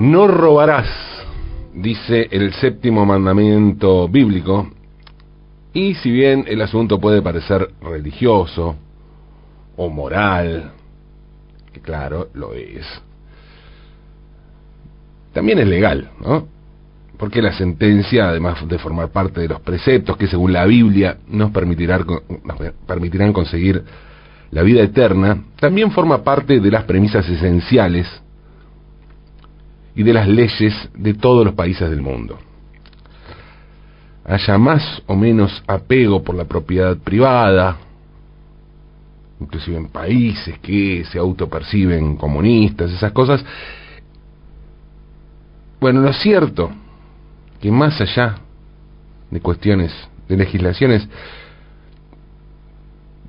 No robarás, dice el séptimo mandamiento bíblico, y si bien el asunto puede parecer religioso o moral, que claro, lo es, también es legal, ¿no? Porque la sentencia, además de formar parte de los preceptos que según la Biblia nos permitirán, nos permitirán conseguir la vida eterna, también forma parte de las premisas esenciales y de las leyes de todos los países del mundo. Haya más o menos apego por la propiedad privada, inclusive en países que se autoperciben comunistas, esas cosas. Bueno, lo cierto que más allá de cuestiones de legislaciones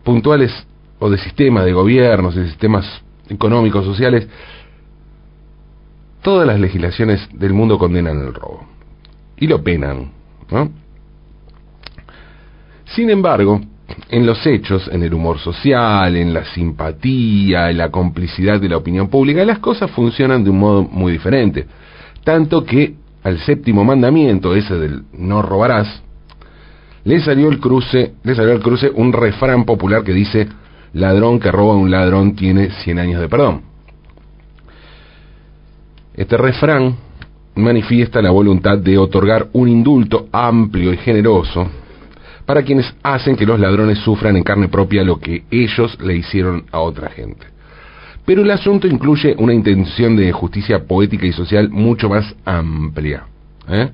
puntuales o de sistemas de gobiernos, de sistemas económicos, sociales, todas las legislaciones del mundo condenan el robo y lo penan, ¿no? Sin embargo, en los hechos, en el humor social, en la simpatía, en la complicidad de la opinión pública, las cosas funcionan de un modo muy diferente. Tanto que al séptimo mandamiento, ese del no robarás, le salió el cruce, le salió al cruce un refrán popular que dice ladrón que roba a un ladrón tiene 100 años de perdón. Este refrán manifiesta la voluntad de otorgar un indulto amplio y generoso para quienes hacen que los ladrones sufran en carne propia lo que ellos le hicieron a otra gente. Pero el asunto incluye una intención de justicia poética y social mucho más amplia. ¿eh?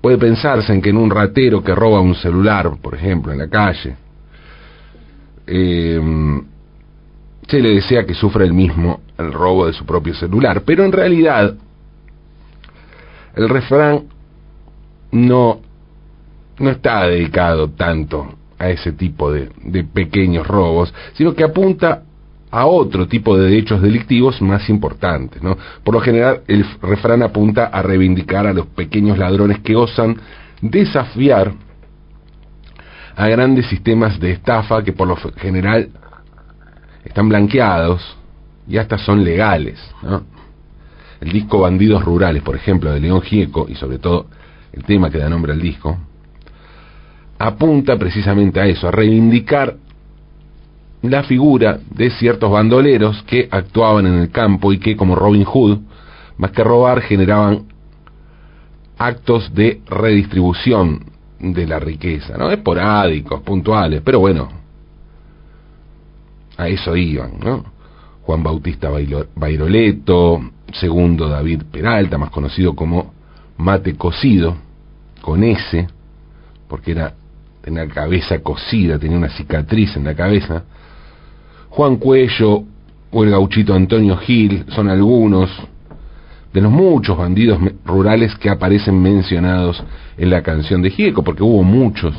Puede pensarse en que en un ratero que roba un celular, por ejemplo, en la calle, eh, se le desea que sufra el mismo el robo de su propio celular. Pero en realidad, el refrán no, no está dedicado tanto a ese tipo de, pequeños robos, sino que apunta a otro tipo de hechos delictivos más importantes. ¿no? Por lo general, el refrán apunta a reivindicar a los pequeños ladrones que osan desafiar a grandes sistemas de estafa que por lo general están blanqueados y hasta son legales. ¿no? El disco Bandidos Rurales, por ejemplo, de León Gieco, y sobre todo el tema que da nombre al disco, apunta precisamente a eso, a reivindicar la figura de ciertos bandoleros que actuaban en el campo y que, como Robin Hood, más que robar, generaban actos de redistribución de la riqueza, ¿no? Esporádicos, puntuales, pero bueno, a eso iban, ¿no? Juan Bautista Bairoleto, segundo David Peralta, más conocido como Mate Cocido, con S, porque era tenía la cabeza cocida, tenía una cicatriz en la cabeza. Juan Cuello o el gauchito Antonio Gil son algunos de los muchos bandidos rurales que aparecen mencionados en la canción de Gieco, porque hubo muchos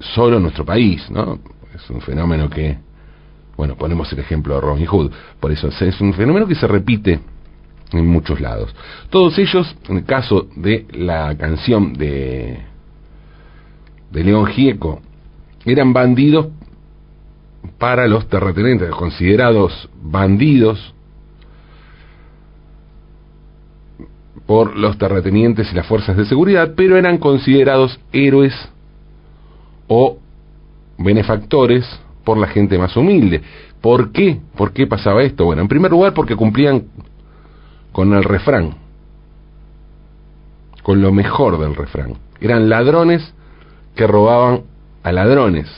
solo en nuestro país, ¿no? Es un fenómeno que, bueno, ponemos el ejemplo de Robin Hood, por eso es un fenómeno que se repite en muchos lados. Todos ellos, en el caso de la canción de, de León Gieco, eran bandidos para los terratenientes, considerados bandidos por los terratenientes y las fuerzas de seguridad, pero eran considerados héroes o benefactores por la gente más humilde. ¿Por qué? ¿Por qué pasaba esto? Bueno, en primer lugar porque cumplían con el refrán, con lo mejor del refrán. Eran ladrones que robaban a ladrones.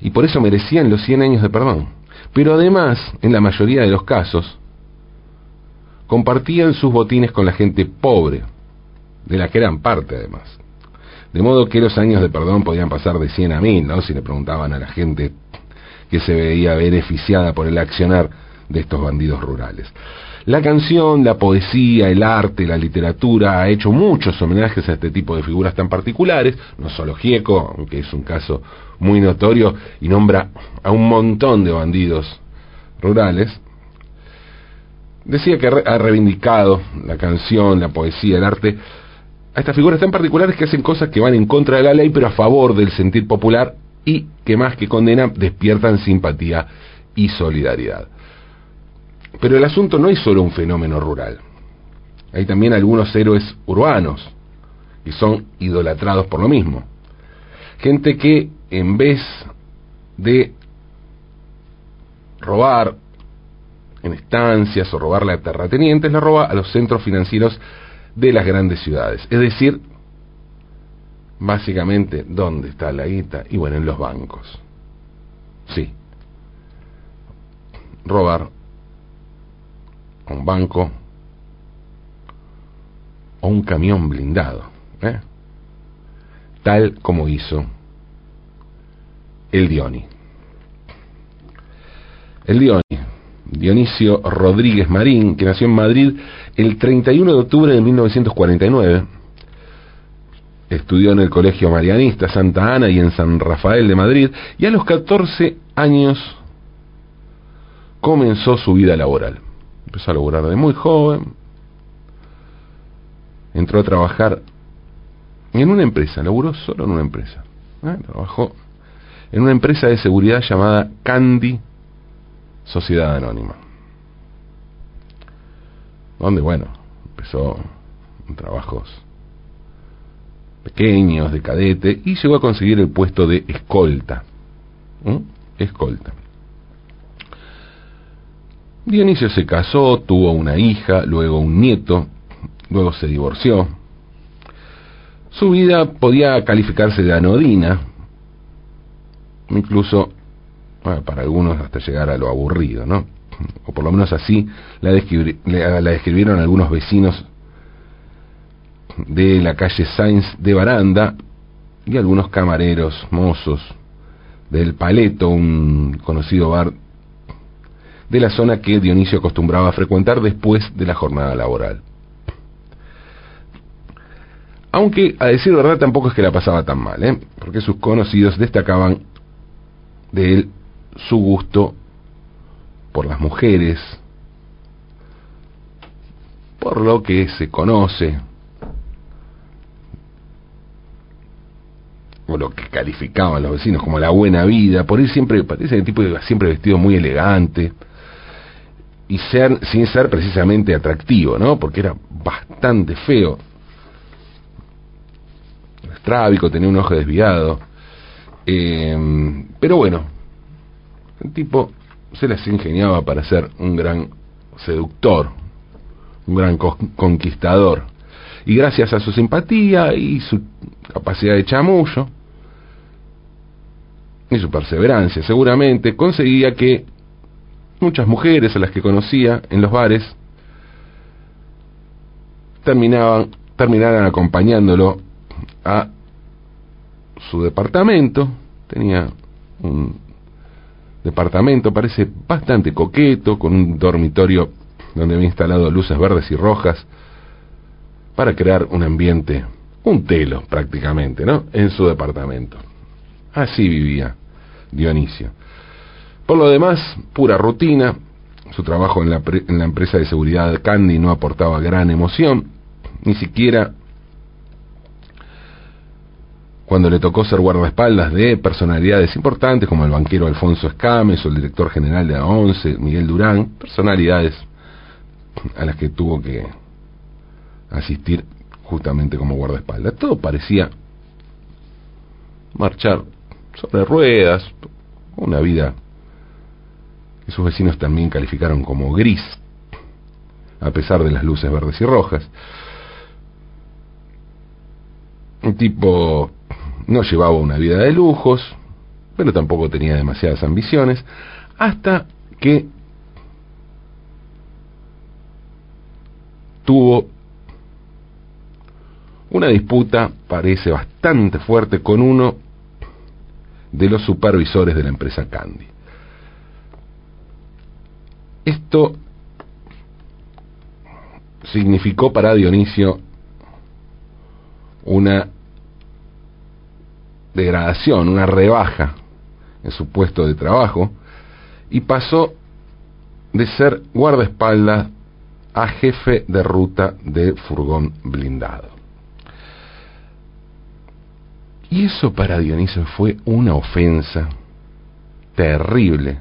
Y por eso merecían los 100 años de perdón. Pero además, en la mayoría de los casos, compartían sus botines con la gente pobre, de la que eran parte además. De modo que los años de perdón podían pasar de 100 a 1000, ¿no? Si le preguntaban a la gente que se veía beneficiada por el accionar de estos bandidos rurales. La canción, la poesía, el arte, la literatura ha hecho muchos homenajes a este tipo de figuras tan particulares, no solo Gieco, aunque es un caso muy notorio y nombra a un montón de bandidos rurales. Decía que ha reivindicado la canción, la poesía, el arte a estas figuras tan particulares que hacen cosas que van en contra de la ley pero a favor del sentir popular y que más que condenan despiertan simpatía y solidaridad. Pero el asunto no es solo un fenómeno rural. Hay también algunos héroes urbanos que son idolatrados por lo mismo. Gente que en vez de robar en estancias o robarle a terratenientes, la roba a los centros financieros de las grandes ciudades. Es decir, básicamente, ¿dónde está la guita? Y bueno, en los bancos. Sí. Robar un banco o un camión blindado, ¿eh? tal como hizo el Dioni. El Dioni, Dionisio Rodríguez Marín, que nació en Madrid el 31 de octubre de 1949, estudió en el Colegio Marianista Santa Ana y en San Rafael de Madrid, y a los 14 años comenzó su vida laboral empezó a laburar de muy joven, entró a trabajar en una empresa, laburó solo en una empresa, ¿eh? trabajó en una empresa de seguridad llamada Candy Sociedad Anónima, donde, bueno, empezó en trabajos pequeños, de cadete, y llegó a conseguir el puesto de escolta. Escolta. Dionisio se casó, tuvo una hija, luego un nieto, luego se divorció. Su vida podía calificarse de anodina, incluso para algunos hasta llegar a lo aburrido, ¿no? O por lo menos así la, describieron algunos vecinos de la calle Sainz de Baranda y algunos camareros, mozos del Paleto, un conocido bar de la zona que Dionisio acostumbraba a frecuentar después de la jornada laboral. Aunque, a decir verdad, tampoco es que la pasaba tan mal, ¿eh? porque sus conocidos destacaban de él su gusto por las mujeres, por lo que se conoce, o lo que calificaban los vecinos como la buena vida, por él siempre, parece el tipo iba siempre vestido muy elegante, y ser, sin ser precisamente atractivo, ¿no? Porque era bastante feo. Estrábico, tenía un ojo desviado. Eh, pero bueno, el tipo se las ingeniaba para ser un gran seductor, un gran conquistador. Y gracias a su simpatía y su capacidad de chamullo y su perseverancia, seguramente conseguía que muchas mujeres a las que conocía en los bares terminaban terminaran acompañándolo a su departamento tenía un departamento parece bastante coqueto con un dormitorio donde había instalado luces verdes y rojas para crear un ambiente un telo prácticamente no en su departamento así vivía Dionisio por lo demás, pura rutina. Su trabajo en la, en la empresa de seguridad Candy no aportaba gran emoción, ni siquiera cuando le tocó ser guardaespaldas de personalidades importantes como el banquero Alfonso Escames o el director general de la ONCE, Miguel Durán, personalidades a las que tuvo que asistir justamente como guardaespaldas. Todo parecía marchar sobre ruedas, una vida que sus vecinos también calificaron como gris, a pesar de las luces verdes y rojas. Un tipo no llevaba una vida de lujos, pero tampoco tenía demasiadas ambiciones, hasta que tuvo una disputa, parece bastante fuerte, con uno de los supervisores de la empresa Candy. Esto significó para Dionisio una degradación, una rebaja en su puesto de trabajo y pasó de ser guardaespaldas a jefe de ruta de furgón blindado. Y eso para Dionisio fue una ofensa terrible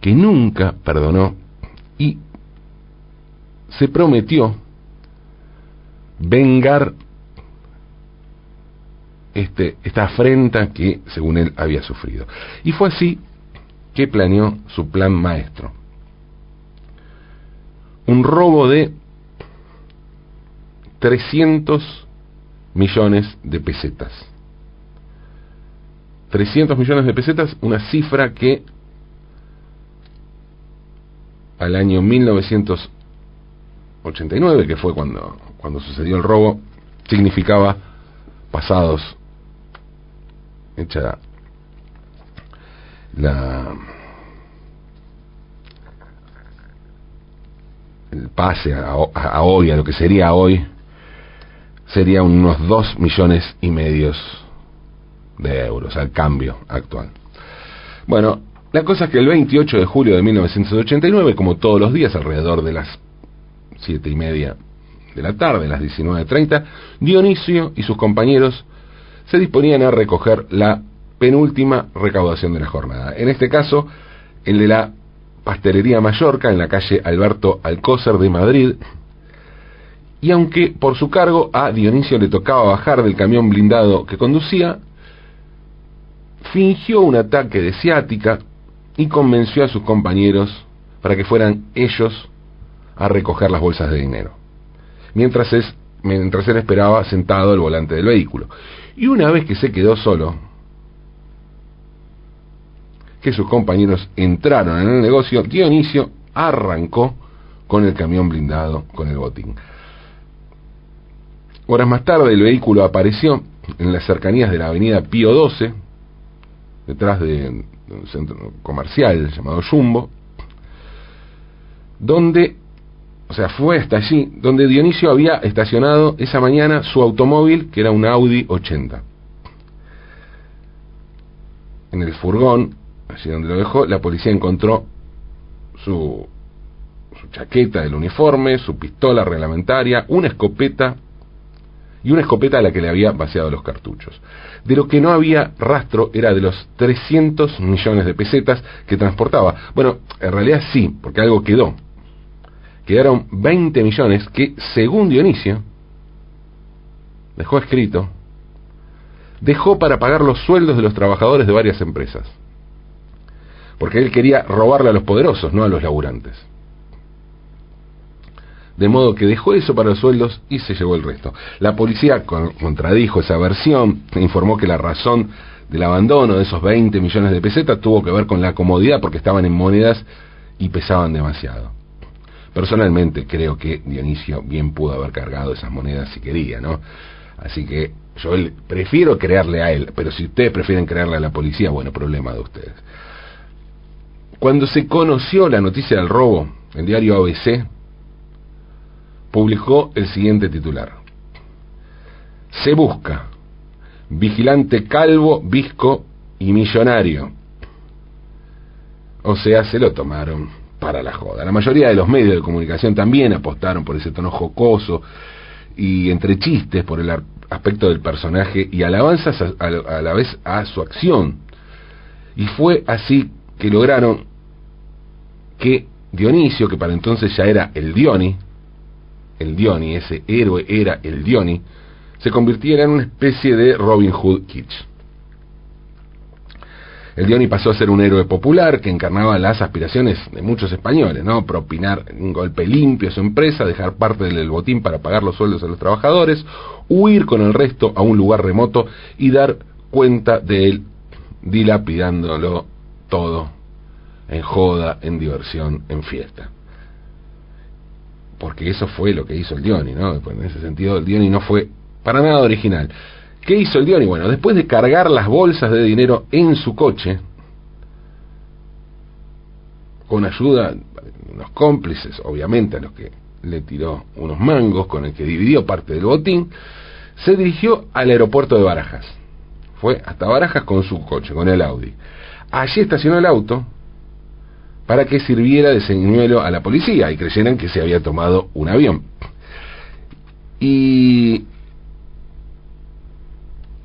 que nunca perdonó y se prometió vengar este, esta afrenta que, según él, había sufrido. Y fue así que planeó su plan maestro. Un robo de 300 millones de pesetas. 300 millones de pesetas, una cifra que al año 1989, que fue cuando, cuando sucedió el robo, significaba pasados hecha la el pase a, a, hoy, a lo que sería hoy, sería unos dos millones y medios de euros al cambio actual. Bueno, la cosa es que el 28 de julio de 1989, como todos los días, alrededor de las siete y media de la tarde, las 19.30, Dionisio y sus compañeros se disponían a recoger la penúltima recaudación de la jornada. En este caso, el de la Pastelería Mallorca, en la calle Alberto Alcócer de Madrid. Y aunque por su cargo a Dionisio le tocaba bajar del camión blindado que conducía, fingió un ataque de ciática y convenció a sus compañeros para que fueran ellos a recoger las bolsas de dinero. Mientras, mientras él esperaba sentado al volante del vehículo. Y una vez que se quedó solo, que sus compañeros entraron en el negocio, Dionisio arrancó con el camión blindado con el botín. Horas más tarde el vehículo apareció en las cercanías de la avenida Pío 12, detrás de un centro comercial llamado Jumbo, donde, o sea, fue hasta allí, donde Dionisio había estacionado esa mañana su automóvil, que era un Audi 80. En el furgón allí donde lo dejó, la policía encontró su, su chaqueta del uniforme, su pistola reglamentaria, una escopeta y una escopeta a la que le había vaciado los cartuchos. De lo que no había rastro era de los 300 millones de pesetas que transportaba. Bueno, en realidad sí, porque algo quedó. Quedaron 20 millones que, según Dionisio, dejó escrito, dejó para pagar los sueldos de los trabajadores de varias empresas porque él quería robarle a los poderosos, no a los laburantes. De modo que dejó eso para los sueldos y se llevó el resto. La policía contradijo esa versión, informó que la razón del abandono de esos 20 millones de pesetas tuvo que ver con la comodidad porque estaban en monedas y pesaban demasiado. Personalmente creo que Dionisio bien pudo haber cargado esas monedas si quería, ¿no? Así que yo prefiero creerle a él, pero si ustedes prefieren creerle a la policía, bueno, problema de ustedes. Cuando se conoció la noticia del robo, el diario ABC publicó el siguiente titular. Se busca vigilante calvo, visco y millonario. O sea, se lo tomaron para la joda. La mayoría de los medios de comunicación también apostaron por ese tono jocoso y entre chistes por el aspecto del personaje y alabanzas a, a la vez a su acción. Y fue así que lograron que Dionisio, que para entonces ya era el Dioni, el Dioni, ese héroe era el Dioni, se convirtiera en una especie de Robin Hood Kitsch. El Dioni pasó a ser un héroe popular que encarnaba las aspiraciones de muchos españoles, ¿no? Propinar un golpe limpio a su empresa, dejar parte del botín para pagar los sueldos a los trabajadores, huir con el resto a un lugar remoto y dar cuenta de él dilapidándolo todo en joda, en diversión, en fiesta. Porque eso fue lo que hizo el Dioni, ¿no? Pues en ese sentido el Dioni no fue para nada original. ¿Qué hizo el Dioni? Bueno, después de cargar las bolsas de dinero en su coche, con ayuda, unos cómplices, obviamente a los que le tiró unos mangos con el que dividió parte del botín, se dirigió al aeropuerto de Barajas. Fue hasta Barajas con su coche, con el Audi. Allí estacionó el auto para que sirviera de señuelo a la policía y creyeran que se había tomado un avión. Y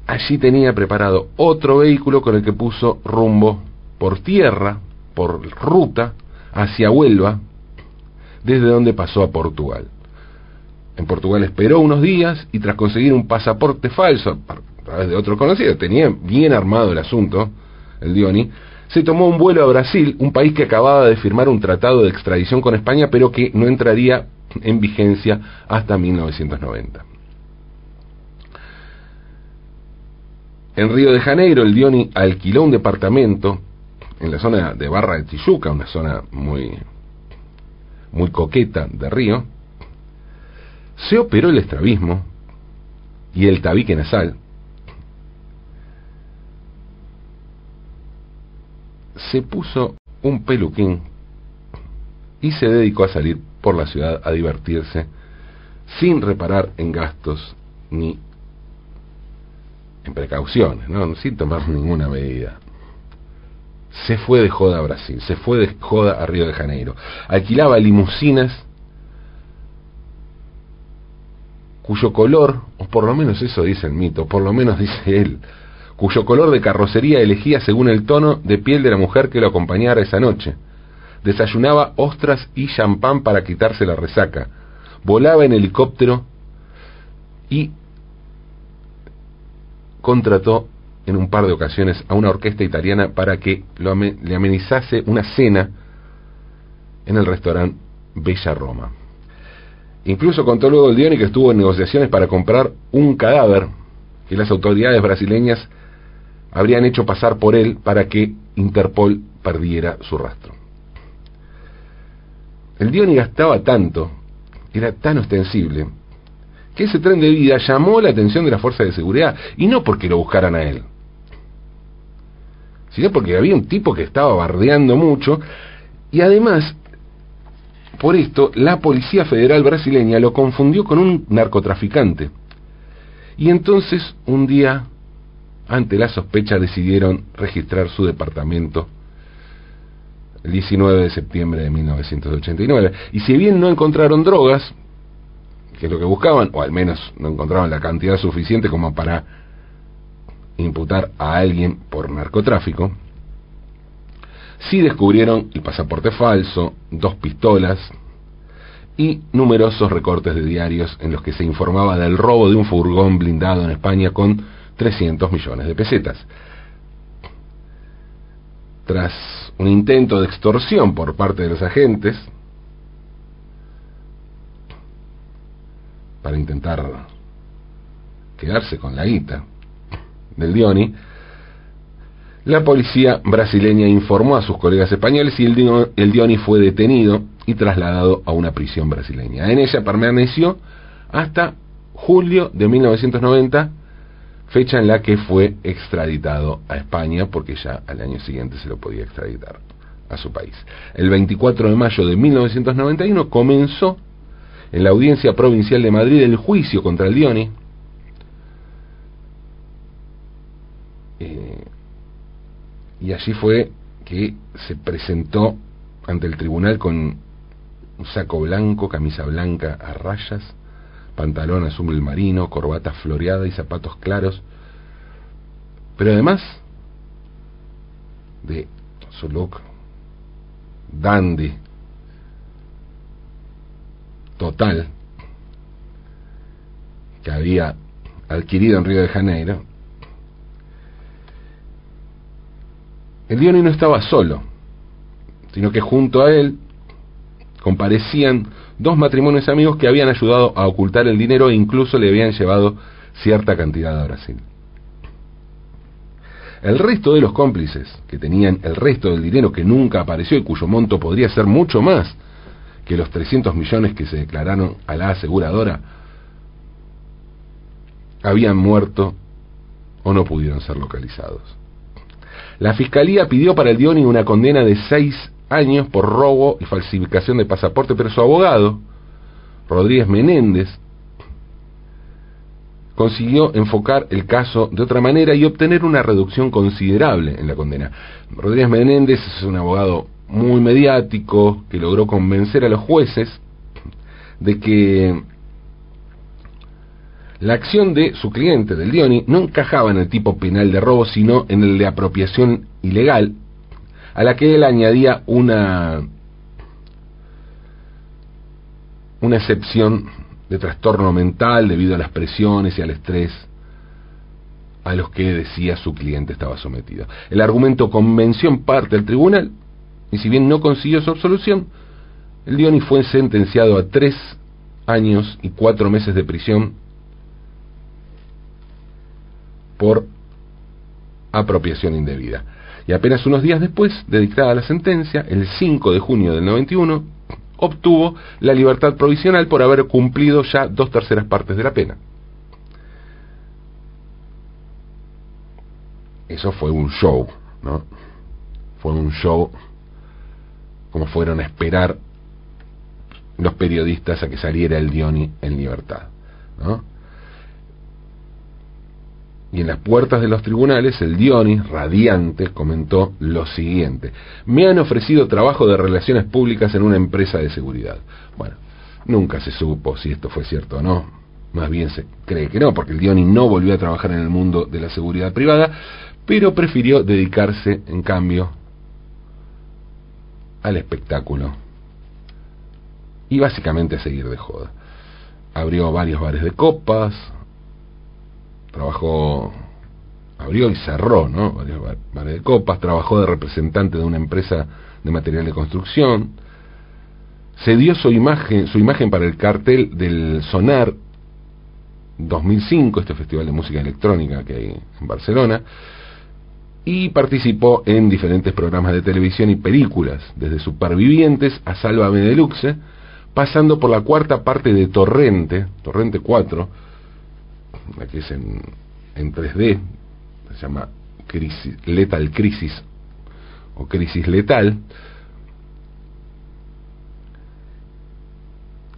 allí tenía preparado otro vehículo con el que puso rumbo por tierra, por ruta, hacia Huelva, desde donde pasó a Portugal. En Portugal esperó unos días y tras conseguir un pasaporte falso a través de otro conocido, tenía bien armado el asunto, el Dioni, se tomó un vuelo a Brasil, un país que acababa de firmar un tratado de extradición con España, pero que no entraría en vigencia hasta 1990. En Río de Janeiro, el Dioni alquiló un departamento en la zona de Barra de Tijuca, una zona muy, muy coqueta de Río. Se operó el estrabismo y el tabique nasal. Se puso un peluquín y se dedicó a salir por la ciudad a divertirse sin reparar en gastos ni en precauciones, ¿no? sin tomar ninguna medida. Se fue de joda a Brasil, se fue de joda a Río de Janeiro. Alquilaba limusinas cuyo color, o por lo menos eso dice el mito, por lo menos dice él, cuyo color de carrocería elegía según el tono de piel de la mujer que lo acompañara esa noche. Desayunaba ostras y champán para quitarse la resaca. Volaba en helicóptero y contrató en un par de ocasiones a una orquesta italiana para que lo le amenizase una cena en el restaurante Bella Roma. Incluso contó luego el Dioni que estuvo en negociaciones para comprar un cadáver que las autoridades brasileñas habrían hecho pasar por él para que Interpol perdiera su rastro. El Dioni gastaba tanto, era tan ostensible, que ese tren de vida llamó la atención de las fuerzas de seguridad, y no porque lo buscaran a él, sino porque había un tipo que estaba bardeando mucho, y además, por esto, la Policía Federal brasileña lo confundió con un narcotraficante. Y entonces, un día, ante la sospecha, decidieron registrar su departamento el 19 de septiembre de 1989. Y si bien no encontraron drogas, que es lo que buscaban, o al menos no encontraban la cantidad suficiente como para imputar a alguien por narcotráfico, sí descubrieron el pasaporte falso, dos pistolas y numerosos recortes de diarios en los que se informaba del robo de un furgón blindado en España con 300 millones de pesetas. Tras un intento de extorsión por parte de los agentes, para intentar quedarse con la guita del Dioni, la policía brasileña informó a sus colegas españoles y el, Dioni fue detenido y trasladado a una prisión brasileña. En ella permaneció hasta julio de 1990, fecha en la que fue extraditado a España, porque ya al año siguiente se lo podía extraditar a su país. El 24 de mayo de 1991 comenzó en la audiencia provincial de Madrid el juicio contra el Dioni. Eh, y allí fue que se presentó ante el tribunal con un saco blanco, camisa blanca a rayas, pantalón azul marino, corbata floreada y zapatos claros. Pero además de su look dandy, total que había adquirido en Río de Janeiro, el Dioni no estaba solo, sino que junto a él comparecían dos matrimonios amigos que habían ayudado a ocultar el dinero e incluso le habían llevado cierta cantidad a Brasil. El resto de los cómplices, que tenían el resto del dinero que nunca apareció y cuyo monto podría ser mucho más que los 300 millones que se declararon a la aseguradora habían muerto o no pudieron ser localizados. La fiscalía pidió para el Dioni una condena de seis años por robo y falsificación de pasaporte, pero su abogado, Rodríguez Menéndez, consiguió enfocar el caso de otra manera y obtener una reducción considerable en la condena. Rodríguez Menéndez es un abogado muy mediático que logró convencer a los jueces de que la acción de su cliente, del Dioni, no encajaba en el tipo penal de robo, sino en el de apropiación ilegal, a la que él añadía una, una excepción de trastorno mental debido a las presiones y al estrés a los que decía su cliente estaba sometido. El argumento convenció en parte al tribunal, y si bien no consiguió su absolución, el Dioni fue sentenciado a tres años y cuatro meses de prisión por apropiación indebida. Y apenas unos días después de dictada la sentencia, el 5 de junio del 91, obtuvo la libertad provisional por haber cumplido ya dos terceras partes de la pena. Eso fue un show, ¿no? Fue un show como fueron a esperar los periodistas a que saliera el Dioni en libertad, ¿no? y en las puertas de los tribunales el Dionis, radiante, comentó lo siguiente. Me han ofrecido trabajo de relaciones públicas en una empresa de seguridad. Bueno, nunca se supo si esto fue cierto o no. Más bien se cree que no, porque el Dionis no volvió a trabajar en el mundo de la seguridad privada, pero prefirió dedicarse, en cambio, al espectáculo y básicamente a seguir de joda. Abrió varios bares de copas, trabajó, abrió y cerró, ¿no? Varios bares de copas, trabajó de representante de una empresa de material de construcción, se dio su imagen, su imagen para el cartel del Sonar 2005, este festival de música electrónica que hay en Barcelona, y participó en diferentes programas de televisión y películas, desde Supervivientes a Sálvame Deluxe, pasando por la cuarta parte de Torrente, Torrente 4, la que es en, en 3D, se llama crisis, Lethal Crisis o Crisis Letal,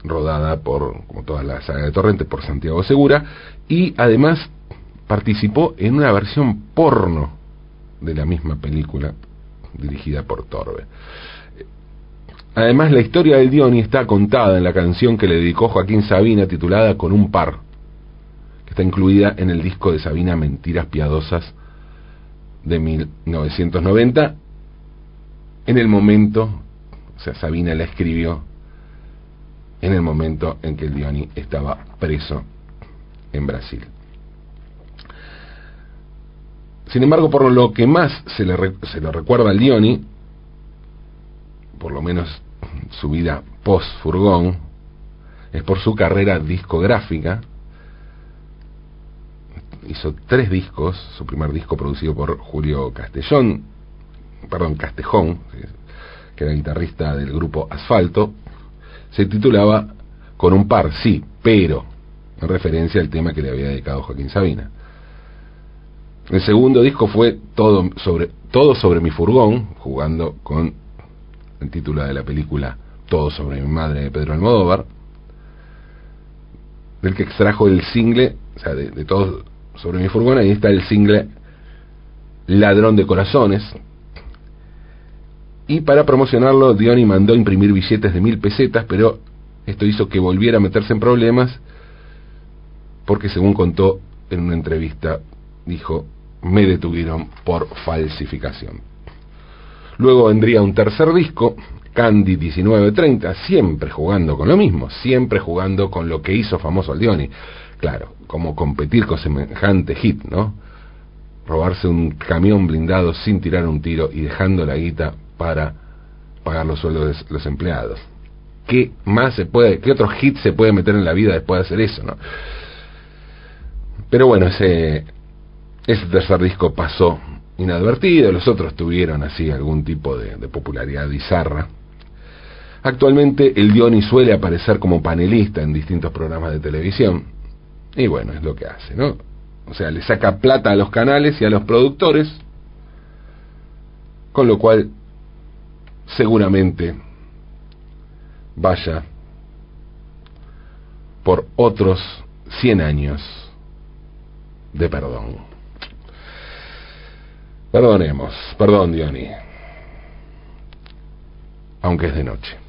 rodada por, como toda la saga de Torrente, por Santiago Segura, y además participó en una versión porno de la misma película dirigida por Torbe. Además, la historia del Dioni está contada en la canción que le dedicó Joaquín Sabina titulada Con un par, está incluida en el disco de Sabina Mentiras Piadosas de 1990, en el momento, o sea, Sabina la escribió en el momento en que el Dioni estaba preso en Brasil. Sin embargo, por lo que más se le, se recuerda al Dioni, por lo menos su vida post-furgón, es por su carrera discográfica, hizo tres discos, su primer disco producido por Julio Castellón, perdón, Castejón, que era guitarrista del grupo Asfalto, se titulaba Con un par, sí, pero, en referencia al tema que le había dedicado Joaquín Sabina. El segundo disco fue todo sobre, todo sobre mi furgón, jugando con el título de la película Todo sobre mi madre de Pedro Almodóvar, del que extrajo el single, o sea, de, todos sobre mi furgón, ahí está el single Ladrón de Corazones. Y para promocionarlo, Diony mandó imprimir billetes de mil pesetas, pero esto hizo que volviera a meterse en problemas, porque según contó en una entrevista, dijo, me detuvieron por falsificación. Luego vendría un tercer disco, Candy 1930, siempre jugando con lo mismo, siempre jugando con lo que hizo famoso al Diony. Claro, como competir con semejante hit, ¿no? Robarse un camión blindado sin tirar un tiro y dejando la guita para pagar los sueldos de los empleados. ¿Qué más se puede, qué otro hit se puede meter en la vida después de hacer eso, no? Pero bueno, ese, ese tercer disco pasó inadvertido, los otros tuvieron así algún tipo de, popularidad bizarra. Actualmente el Diony suele aparecer como panelista en distintos programas de televisión y bueno, es lo que hace, ¿no? O sea, le saca plata a los canales y a los productores, con lo cual seguramente vaya por otros 100 años de perdón. Perdonemos, perdón Diony, aunque es de noche.